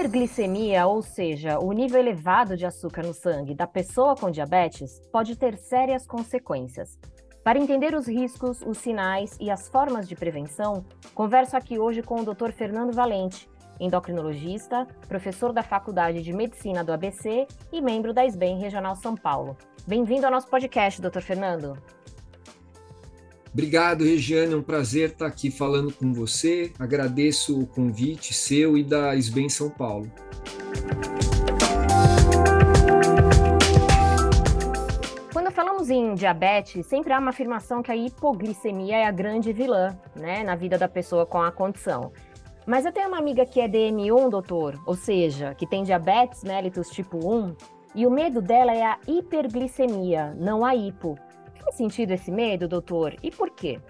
hiperglicemia, ou seja, o nível elevado de açúcar no sangue da pessoa com diabetes, pode ter sérias consequências. Para entender os riscos, os sinais e as formas de prevenção, converso aqui hoje com o Dr. Fernando Valente, endocrinologista, professor da Faculdade de Medicina do ABC e membro da SBEM Regional São Paulo. Bem-vindo ao nosso podcast, Dr. Fernando. Obrigado, Regiane. É um prazer estar aqui falando com você. Agradeço o convite seu e da SBEM São Paulo. Quando falamos em diabetes, sempre há uma afirmação que a hipoglicemia é a grande vilã né, na vida da pessoa com a condição. Mas eu tenho uma amiga que é DM1, doutor, ou seja, que tem diabetes mellitus tipo 1, e o medo dela é a hiperglicemia, não a hipo. Faz sentido esse medo, doutor? E por quê?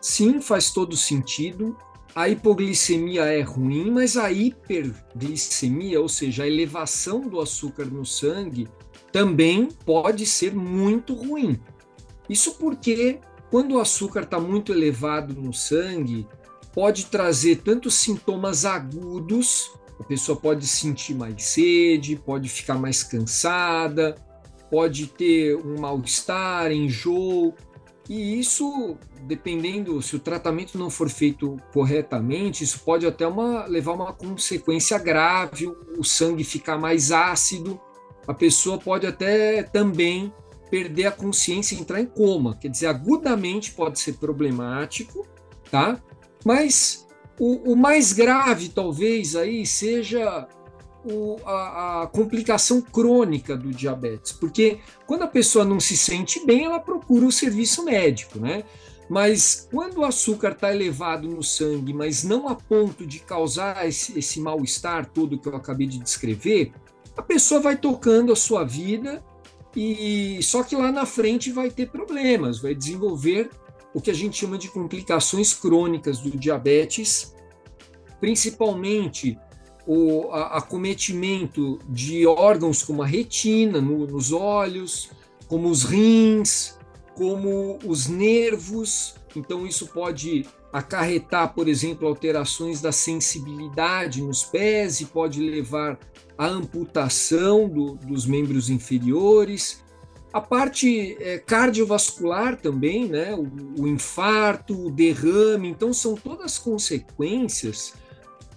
Sim, faz todo sentido. A hipoglicemia é ruim, mas a hiperglicemia, ou seja, a elevação do açúcar no sangue, também pode ser muito ruim. Isso porque quando o açúcar está muito elevado no sangue, pode trazer tanto sintomas agudos, a pessoa pode sentir mais sede, pode ficar mais cansada, pode ter um mal-estar, enjoo, e isso, dependendo se o tratamento não for feito corretamente, isso pode até uma, levar uma consequência grave, o sangue ficar mais ácido, a pessoa pode até também perder a consciência e entrar em coma. Quer dizer, agudamente pode ser problemático, tá? Mas o, o mais grave, talvez, aí seja o, a, a, complicação crônica do diabetes, porque quando a pessoa não se sente bem, ela procura o serviço médico, né? Mas quando o açúcar está elevado no sangue, mas não a ponto de causar esse, esse mal-estar todo que eu acabei de descrever, a pessoa vai tocando a sua vida e só que lá na frente vai ter problemas, vai desenvolver o que a gente chama de complicações crônicas do diabetes, principalmente o acometimento de órgãos como a retina no, nos olhos, como os rins, como os nervos. Então, isso pode acarretar, por exemplo, alterações da sensibilidade nos pés e pode levar à amputação do, dos membros inferiores. A parte é, cardiovascular também, né? O, o infarto, o derrame, então são todas consequências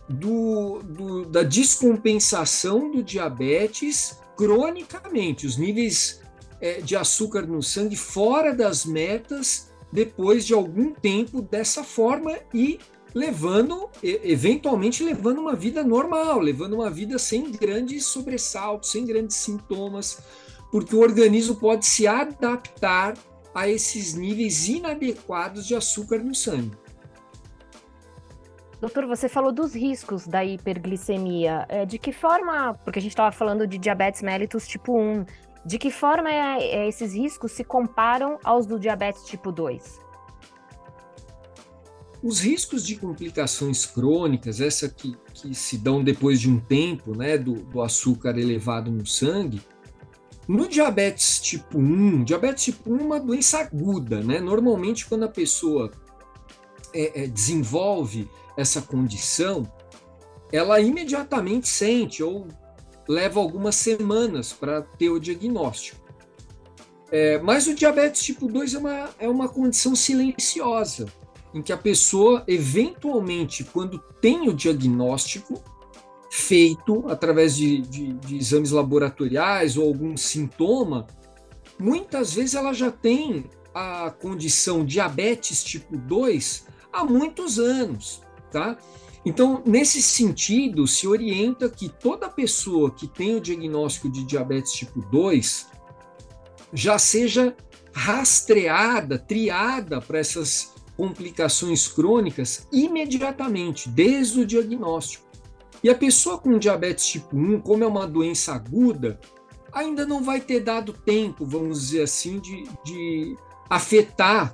do, do, da descompensação do diabetes cronicamente, os níveis é, de açúcar no sangue fora das metas depois de algum tempo dessa forma e levando, eventualmente levando uma vida normal, levando uma vida sem grandes sobressaltos, sem grandes sintomas, porque o organismo pode se adaptar a esses níveis inadequados de açúcar no sangue. Doutor, você falou dos riscos da hiperglicemia. É, de que forma, porque a gente estava falando de diabetes mellitus tipo 1, de que forma é, é, esses riscos se comparam aos do diabetes tipo 2? Os riscos de complicações crônicas, essa que, que se dão depois de um tempo, né, do, do açúcar elevado no sangue, no diabetes tipo 1, diabetes tipo 1 é uma doença aguda, né? Normalmente, quando a pessoa é, é, desenvolve essa condição, ela imediatamente sente ou leva algumas semanas para ter o diagnóstico. É, mas o diabetes tipo 2 é uma, é uma condição silenciosa, em que a pessoa, eventualmente, quando tem o diagnóstico feito através de, de, de exames laboratoriais ou algum sintoma, muitas vezes ela já tem a condição diabetes tipo 2 há muitos anos. Tá? Então, nesse sentido, se orienta que toda pessoa que tem o diagnóstico de diabetes tipo 2 já seja rastreada, triada para essas complicações crônicas imediatamente, desde o diagnóstico. E a pessoa com diabetes tipo 1, como é uma doença aguda, ainda não vai ter dado tempo, vamos dizer assim, de, de afetar,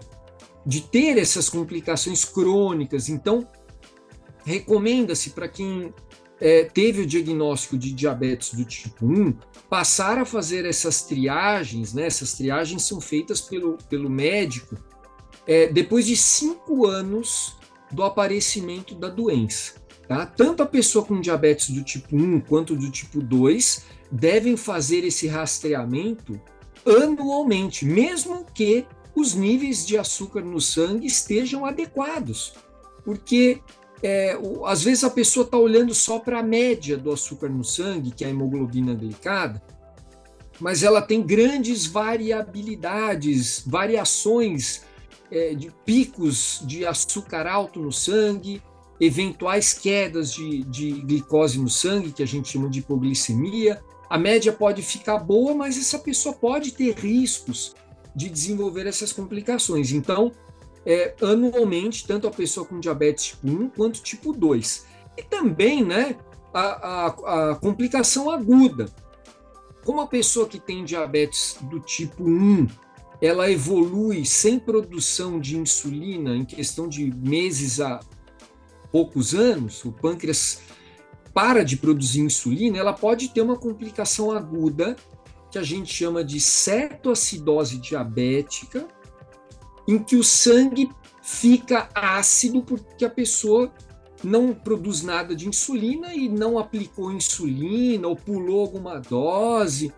de ter essas complicações crônicas. Então, recomenda-se para quem é, teve o diagnóstico de diabetes do tipo 1 passar a fazer essas triagens, né? Essas triagens são feitas pelo, pelo médico é, depois de cinco anos do aparecimento da doença. Tá? Tanto a pessoa com diabetes do tipo 1 quanto do tipo 2 devem fazer esse rastreamento anualmente, mesmo que os níveis de açúcar no sangue estejam adequados. Porque é, o, às vezes a pessoa está olhando só para a média do açúcar no sangue, que é a hemoglobina glicada, mas ela tem grandes variabilidades, variações é, de picos de açúcar alto no sangue, eventuais quedas de, de glicose no sangue, que a gente chama de hipoglicemia. A média pode ficar boa, mas essa pessoa pode ter riscos de desenvolver essas complicações. Então, é, anualmente, tanto a pessoa com diabetes tipo 1 quanto tipo 2. E também né, a, a, a complicação aguda. Como a pessoa que tem diabetes do tipo 1 ela evolui sem produção de insulina em questão de meses a poucos anos, o pâncreas para de produzir insulina, ela pode ter uma complicação aguda que a gente chama de cetoacidose diabética, em que o sangue fica ácido porque a pessoa não produz nada de insulina e não aplicou insulina ou pulou alguma dose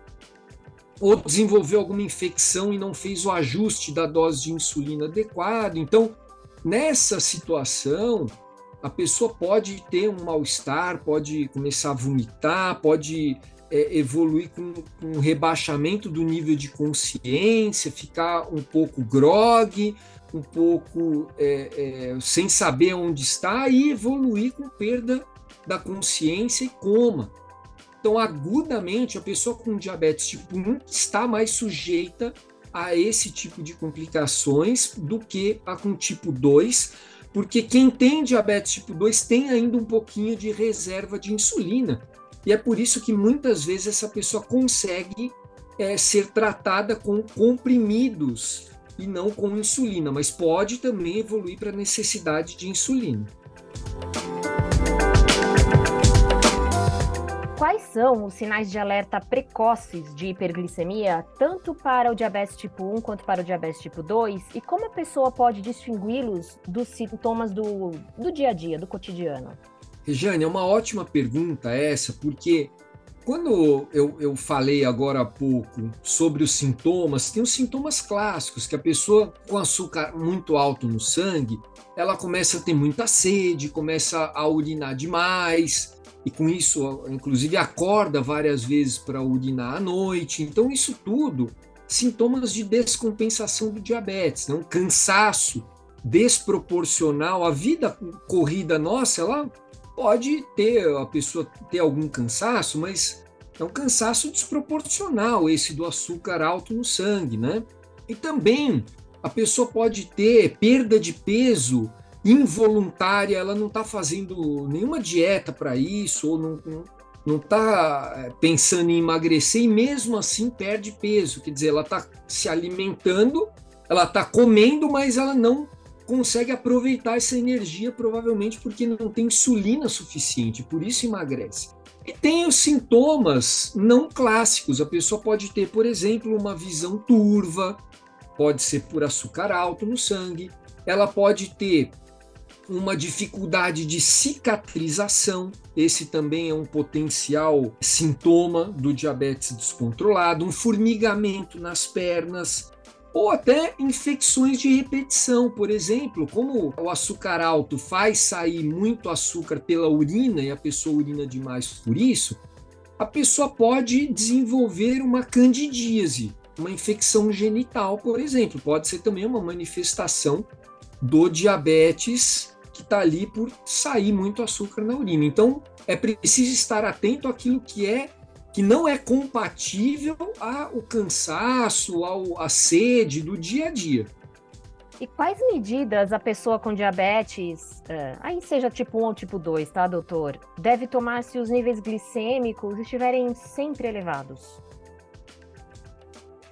ou desenvolveu alguma infecção e não fez o ajuste da dose de insulina adequado. Então, nessa situação, a pessoa pode ter um mal-estar, pode começar a vomitar, pode é, evoluir com, com um rebaixamento do nível de consciência, ficar um pouco grogue, um pouco é, é, sem saber onde está e evoluir com perda da consciência e coma. Então, agudamente, a pessoa com diabetes tipo 1 está mais sujeita a esse tipo de complicações do que a com tipo 2, porque quem tem diabetes tipo 2 tem ainda um pouquinho de reserva de insulina. E é por isso que muitas vezes essa pessoa consegue é, ser tratada com comprimidos e não com insulina, mas pode também evoluir para a necessidade de insulina. Quais são os sinais de alerta precoces de hiperglicemia, tanto para o diabetes tipo 1 quanto para o diabetes tipo 2? E como a pessoa pode distingui-los dos sintomas do, do dia a dia, do cotidiano? Regiane, é uma ótima pergunta essa, porque quando eu, eu falei agora há pouco sobre os sintomas, tem os sintomas clássicos, que a pessoa com açúcar muito alto no sangue, ela começa a ter muita sede, começa a urinar demais, e com isso, inclusive, acorda várias vezes para urinar à noite. Então, isso tudo, sintomas de descompensação do diabetes, né? um cansaço desproporcional. A vida corrida nossa, ela pode ter, a pessoa ter algum cansaço, mas é um cansaço desproporcional esse do açúcar alto no sangue, né? E também a pessoa pode ter perda de peso involuntária, ela não está fazendo nenhuma dieta para isso, ou não, não está é, pensando em emagrecer e mesmo assim perde peso. Quer dizer, ela está se alimentando, ela está comendo, mas ela não consegue aproveitar essa energia, provavelmente porque não tem insulina suficiente, por isso emagrece. E tem os sintomas não clássicos. A pessoa pode ter, por exemplo, uma visão turva, pode ser por açúcar alto no sangue, ela pode ter uma dificuldade de cicatrização. Esse também é um potencial sintoma do diabetes descontrolado, um formigamento nas pernas, ou até infecções de repetição, por exemplo, como o açúcar alto faz sair muito açúcar pela urina e a pessoa urina demais por isso, a pessoa pode desenvolver uma candidíase, uma infecção genital, por exemplo, pode ser também uma manifestação do diabetes que está ali por sair muito açúcar na urina. Então, é preciso estar atento àquilo que é que não é compatível ao cansaço, ao, à sede do dia a dia. E quais medidas a pessoa com diabetes, uh, aí seja tipo 1 ou tipo 2, tá, doutor, deve tomar se os níveis glicêmicos estiverem sempre elevados?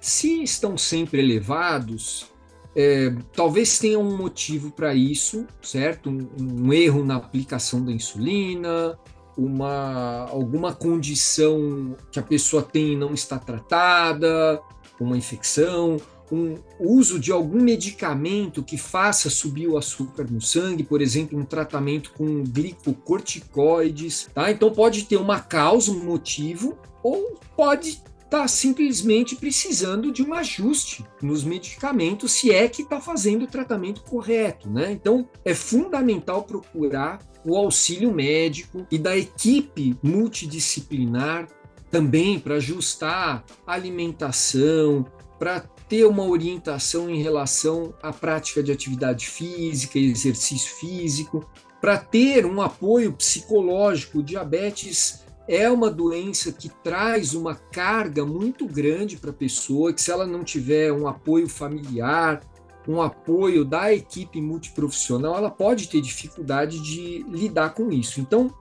Se estão sempre elevados, é, talvez tenha um motivo para isso, certo? Um, um, erro na aplicação da insulina, uma, alguma condição que a pessoa tem e não está tratada, uma infecção, um uso de algum medicamento que faça subir o açúcar no sangue, por exemplo, um tratamento com glicocorticoides, tá? Então pode ter uma causa, um motivo, ou pode estar tá simplesmente precisando de um ajuste nos medicamentos, se é que está fazendo o tratamento correto, né? Então é fundamental procurar o auxílio médico e da equipe multidisciplinar também para ajustar a alimentação, para ter uma orientação em relação à prática de atividade física, exercício físico, para ter um apoio psicológico. O diabetes é uma doença que traz uma carga muito grande para a pessoa, que se ela não tiver um apoio familiar, um apoio da equipe multiprofissional, ela pode ter dificuldade de lidar com isso. Então,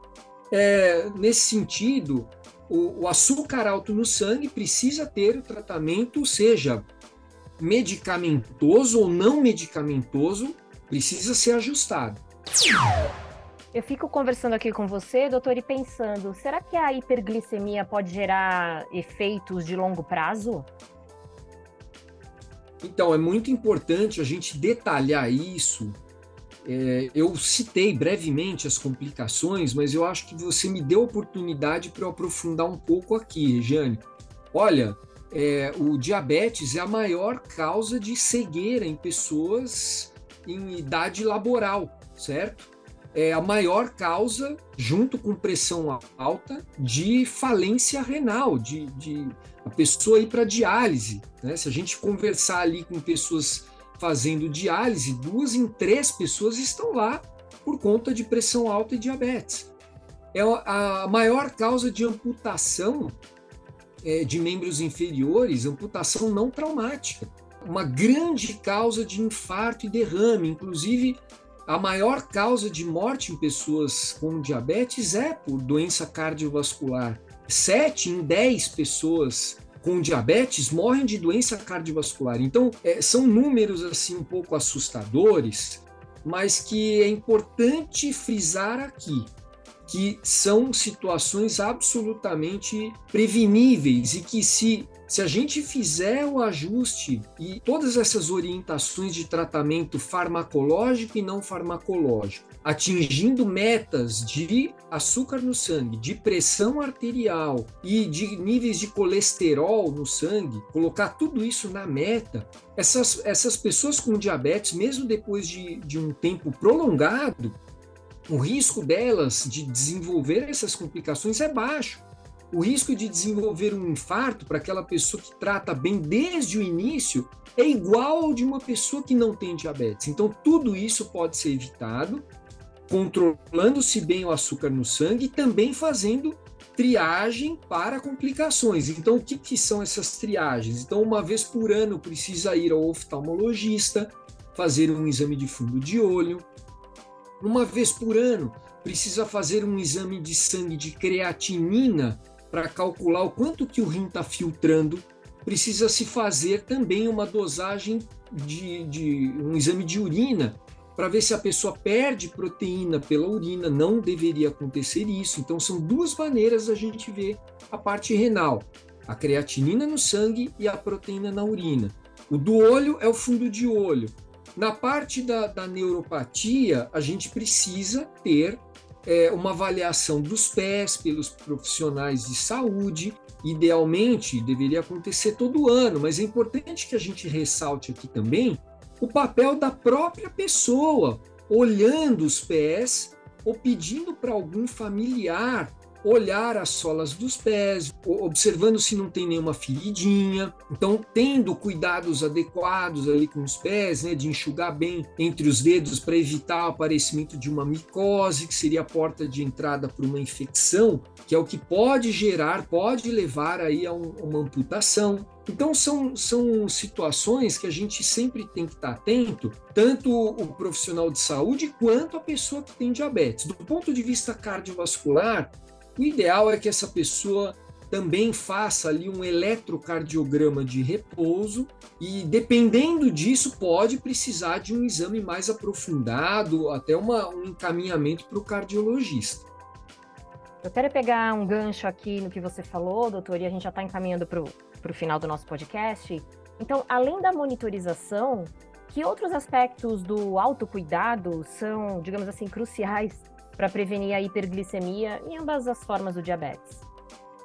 é, nesse sentido, o, o açúcar alto no sangue precisa ter o tratamento, seja medicamentoso ou não medicamentoso, precisa ser ajustado. Eu fico conversando aqui com você, doutor, e pensando: será que a hiperglicemia pode gerar efeitos de longo prazo? Então, é muito importante a gente detalhar isso. É, eu citei brevemente as complicações, mas eu acho que você me deu oportunidade para eu aprofundar um pouco aqui, Regiane. Olha, é, o diabetes é a maior causa de cegueira em pessoas em idade laboral, certo? É a maior causa, junto com pressão alta, de falência renal, de, de a pessoa ir para diálise. Né? Se a gente conversar ali com pessoas fazendo diálise, duas em três pessoas estão lá por conta de pressão alta e diabetes. É a maior causa de amputação é, de membros inferiores, amputação não traumática. Uma grande causa de infarto e derrame, inclusive a maior causa de morte em pessoas com diabetes é por doença cardiovascular. Sete em dez pessoas com diabetes morrem de doença cardiovascular. Então, é, são números assim um pouco assustadores, mas que é importante frisar aqui que são situações absolutamente preveníveis e que se se a gente fizer o ajuste e todas essas orientações de tratamento farmacológico e não farmacológico, atingindo metas de açúcar no sangue, de pressão arterial e de níveis de colesterol no sangue, colocar tudo isso na meta, essas, essas pessoas com diabetes, mesmo depois de, de um tempo prolongado, o risco delas de desenvolver essas complicações é baixo. O risco de desenvolver um infarto para aquela pessoa que trata bem desde o início é igual ao de uma pessoa que não tem diabetes. Então, tudo isso pode ser evitado controlando-se bem o açúcar no sangue e também fazendo triagem para complicações. Então, o que, que são essas triagens? Então, uma vez por ano precisa ir ao oftalmologista, fazer um exame de fundo de olho, uma vez por ano, precisa fazer um exame de sangue de creatinina para calcular o quanto que o rim está filtrando. Precisa se fazer também uma dosagem de, de um exame de urina para ver se a pessoa perde proteína pela urina. Não deveria acontecer isso. Então, são duas maneiras a gente ver a parte renal: a creatinina no sangue e a proteína na urina. O do olho é o fundo de olho. Na parte da, da neuropatia, a gente precisa ter é, uma avaliação dos pés pelos profissionais de saúde. Idealmente, deveria acontecer todo ano, mas é importante que a gente ressalte aqui também o papel da própria pessoa, olhando os pés ou pedindo para algum familiar olhar as solas dos pés, observando se não tem nenhuma feridinha. Então, tendo cuidados adequados ali com os pés, né, de enxugar bem entre os dedos para evitar o aparecimento de uma micose, que seria a porta de entrada para uma infecção, que é o que pode gerar, pode levar aí a um, uma amputação. Então, são, são situações que a gente sempre tem que estar atento, tanto o profissional de saúde quanto a pessoa que tem diabetes. Do ponto de vista cardiovascular, o ideal é que essa pessoa também faça ali um eletrocardiograma de repouso e, dependendo disso, pode precisar de um exame mais aprofundado, até uma, um encaminhamento para o cardiologista. Eu quero pegar um gancho aqui no que você falou, doutor, e a gente já está encaminhando para o final do nosso podcast. Então, além da monitorização, que outros aspectos do autocuidado são, digamos assim, cruciais para prevenir a hiperglicemia em ambas as formas do diabetes?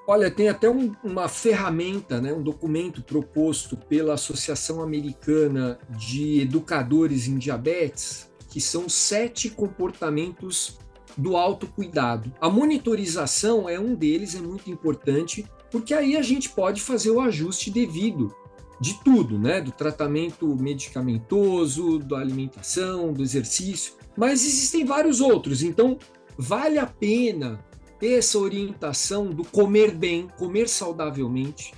Olha, tem até um, uma ferramenta, né, um documento proposto pela Associação Americana de Educadores em Diabetes, que são sete comportamentos do autocuidado. A monitorização é um deles, é muito importante, porque aí a gente pode fazer o ajuste devido de tudo, né? Do tratamento medicamentoso, da alimentação, do exercício, mas existem vários outros. Então, vale a pena ter essa orientação do comer bem, comer saudavelmente.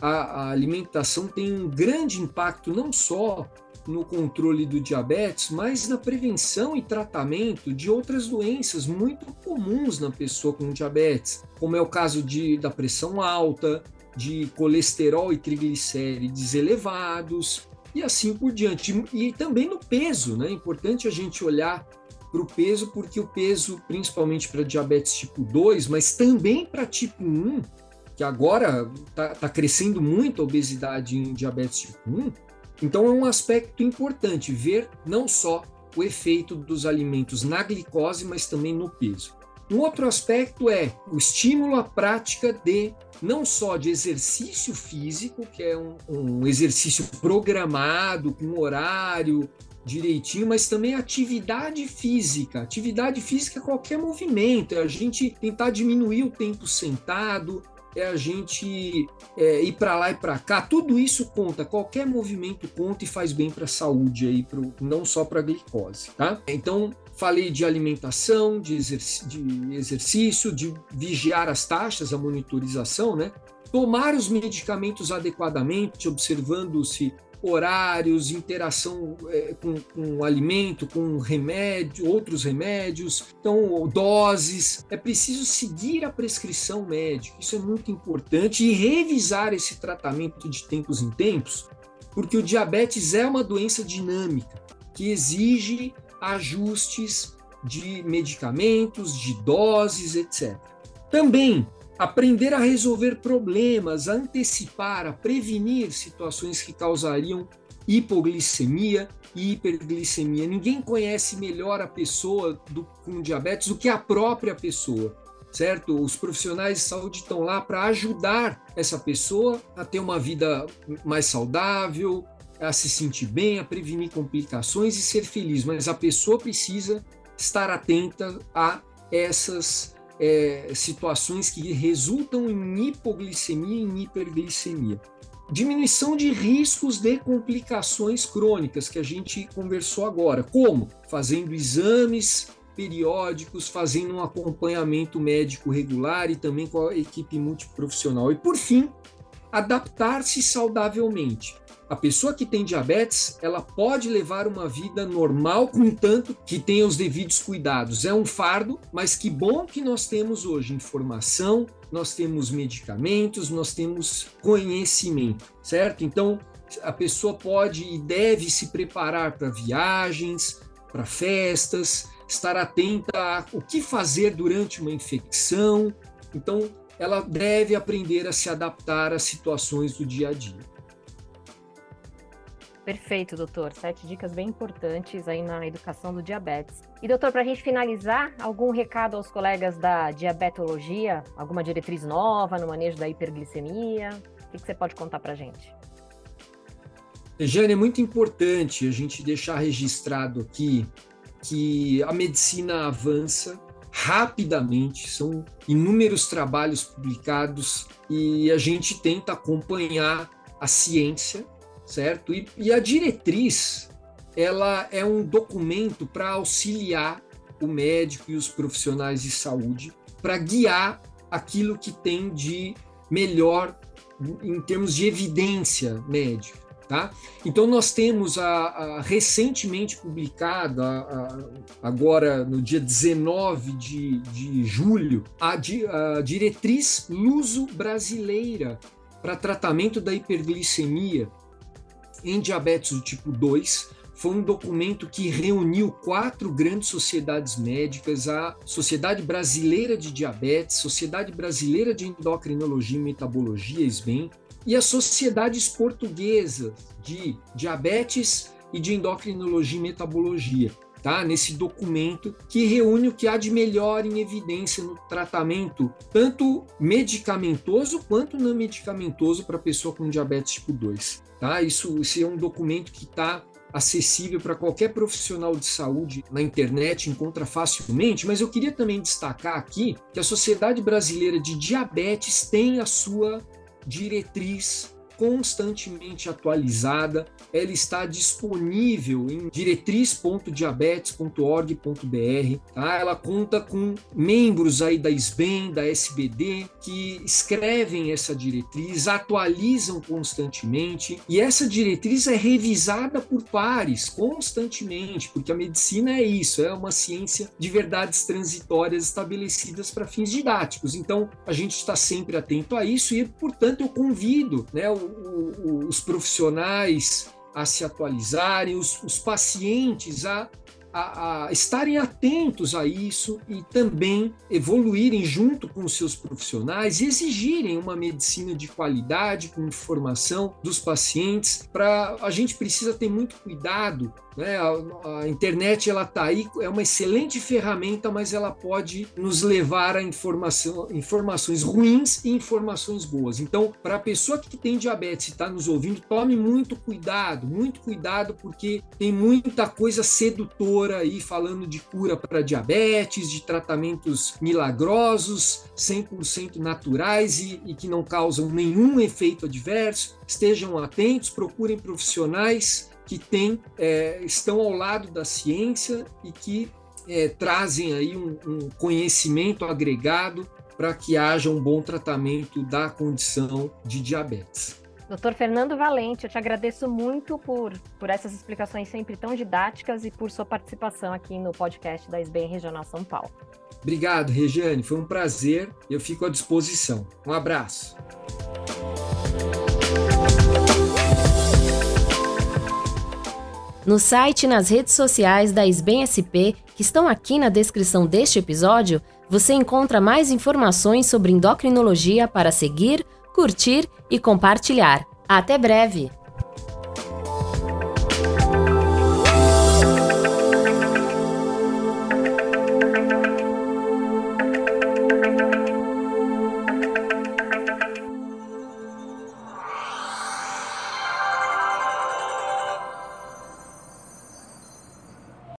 A, a alimentação tem um grande impacto não só no controle do diabetes, mas na prevenção e tratamento de outras doenças muito comuns na pessoa com diabetes, como é o caso de, da pressão alta, de colesterol e triglicérides elevados e assim por diante. E também no peso, né? É importante a gente olhar para o peso, porque o peso, principalmente para diabetes tipo 2, mas também para tipo 1, que agora está tá crescendo muito a obesidade em diabetes tipo 1, então é um aspecto importante ver não só o efeito dos alimentos na glicose, mas também no peso. Um outro aspecto é o estímulo à prática de não só de exercício físico, que é um, um exercício programado, com horário direitinho, mas também atividade física. Atividade física é qualquer movimento, é a gente tentar diminuir o tempo sentado, é a gente é, ir para lá e para cá. Tudo isso conta, qualquer movimento conta e faz bem para a saúde aí, pro, não só para a glicose, tá? Então falei de alimentação, de, exerc de exercício, de vigiar as taxas, a monitorização, né? Tomar os medicamentos adequadamente, observando se horários, interação é, com, com alimento, com remédio, outros remédios, então doses. É preciso seguir a prescrição médica, isso é muito importante, e revisar esse tratamento de tempos em tempos, porque o diabetes é uma doença dinâmica que exige ajustes de medicamentos, de doses, etc. Também aprender a resolver problemas, a antecipar, a prevenir situações que causariam hipoglicemia e hiperglicemia. Ninguém conhece melhor a pessoa do, com diabetes do que a própria pessoa, certo? Os profissionais de saúde estão lá para ajudar essa pessoa a ter uma vida mais saudável, a se sentir bem, a prevenir complicações e ser feliz, mas a pessoa precisa estar atenta a essas é, situações que resultam em hipoglicemia e em hiperglicemia. Diminuição de riscos de complicações crônicas, que a gente conversou agora. Como? Fazendo exames periódicos, fazendo um acompanhamento médico regular e também com a equipe multiprofissional. E, por fim, adaptar-se saudavelmente. A pessoa que tem diabetes, ela pode levar uma vida normal, contanto que tenha os devidos cuidados. É um fardo, mas que bom que nós temos hoje informação, nós temos medicamentos, nós temos conhecimento, certo? Então, a pessoa pode e deve se preparar para viagens, para festas, estar atenta a o que fazer durante uma infecção. Então, ela deve aprender a se adaptar às situações do dia a dia. Perfeito, doutor. Sete dicas bem importantes aí na educação do diabetes. E, doutor, para a gente finalizar, algum recado aos colegas da diabetologia? Alguma diretriz nova no manejo da hiperglicemia? O que, você pode contar para a gente? Jane, é muito importante a gente deixar registrado aqui que a medicina avança rapidamente, são inúmeros trabalhos publicados e a gente tenta acompanhar a ciência certo? E, e a diretriz, ela é um documento para auxiliar o médico e os profissionais de saúde para guiar aquilo que tem de melhor em termos de evidência médica. Tá? Então, nós temos a, a recentemente publicada, agora no dia 19 de, de julho, a, a diretriz luso-brasileira para tratamento da hiperglicemia, em diabetes do tipo 2 foi um documento que reuniu quatro grandes sociedades médicas, a Sociedade Brasileira de Diabetes, Sociedade Brasileira de Endocrinologia e Metabologia, SBEM, e as sociedades portuguesas de diabetes e de endocrinologia e metabologia. Tá, nesse documento que reúne o que há de melhor em evidência no tratamento, tanto medicamentoso quanto não medicamentoso para pessoa com diabetes tipo 2. Tá? Isso, isso é um documento que está acessível para qualquer profissional de saúde na internet, encontra facilmente, mas eu queria também destacar aqui que a Sociedade Brasileira de Diabetes tem a sua diretriz constantemente atualizada. Ela está disponível em diretriz.diabetes.org.br. Tá? Ela conta com membros aí da SBEM, da SBD, que escrevem essa diretriz, atualizam constantemente e essa diretriz é revisada por pares constantemente, porque a medicina é isso, é uma ciência de verdades transitórias estabelecidas para fins didáticos. Então, a gente está sempre atento a isso e, portanto, eu convido né, o, os profissionais a se atualizarem, os, os pacientes a a, a, estarem atentos a isso e também evoluírem junto com os seus profissionais e exigirem uma medicina de qualidade, com informação dos pacientes. Para a gente precisa ter muito cuidado né? A, a, internet ela está aí, é uma excelente ferramenta, mas ela pode nos levar a informação, informações ruins e informações boas. Então, para a pessoa que tem diabetes e está nos ouvindo, tome muito cuidado, muito cuidado, porque tem muita coisa sedutora aí falando de cura para diabetes, de tratamentos milagrosos, 100% naturais e, e que não causam nenhum efeito adverso. Estejam atentos, procurem profissionais que tem, é, estão ao lado da ciência e que é, trazem aí um, um conhecimento agregado para que haja um bom tratamento da condição de diabetes. Doutor Fernando Valente, eu te agradeço muito por, por essas explicações sempre tão didáticas e por sua participação aqui no podcast da SBM Regional São Paulo. Obrigado, Regiane, foi um prazer, eu fico à disposição. Um abraço. No site e nas redes sociais da SBEM SP, que estão aqui na descrição deste episódio, você encontra mais informações sobre endocrinologia para seguir, curtir e compartilhar. Até breve!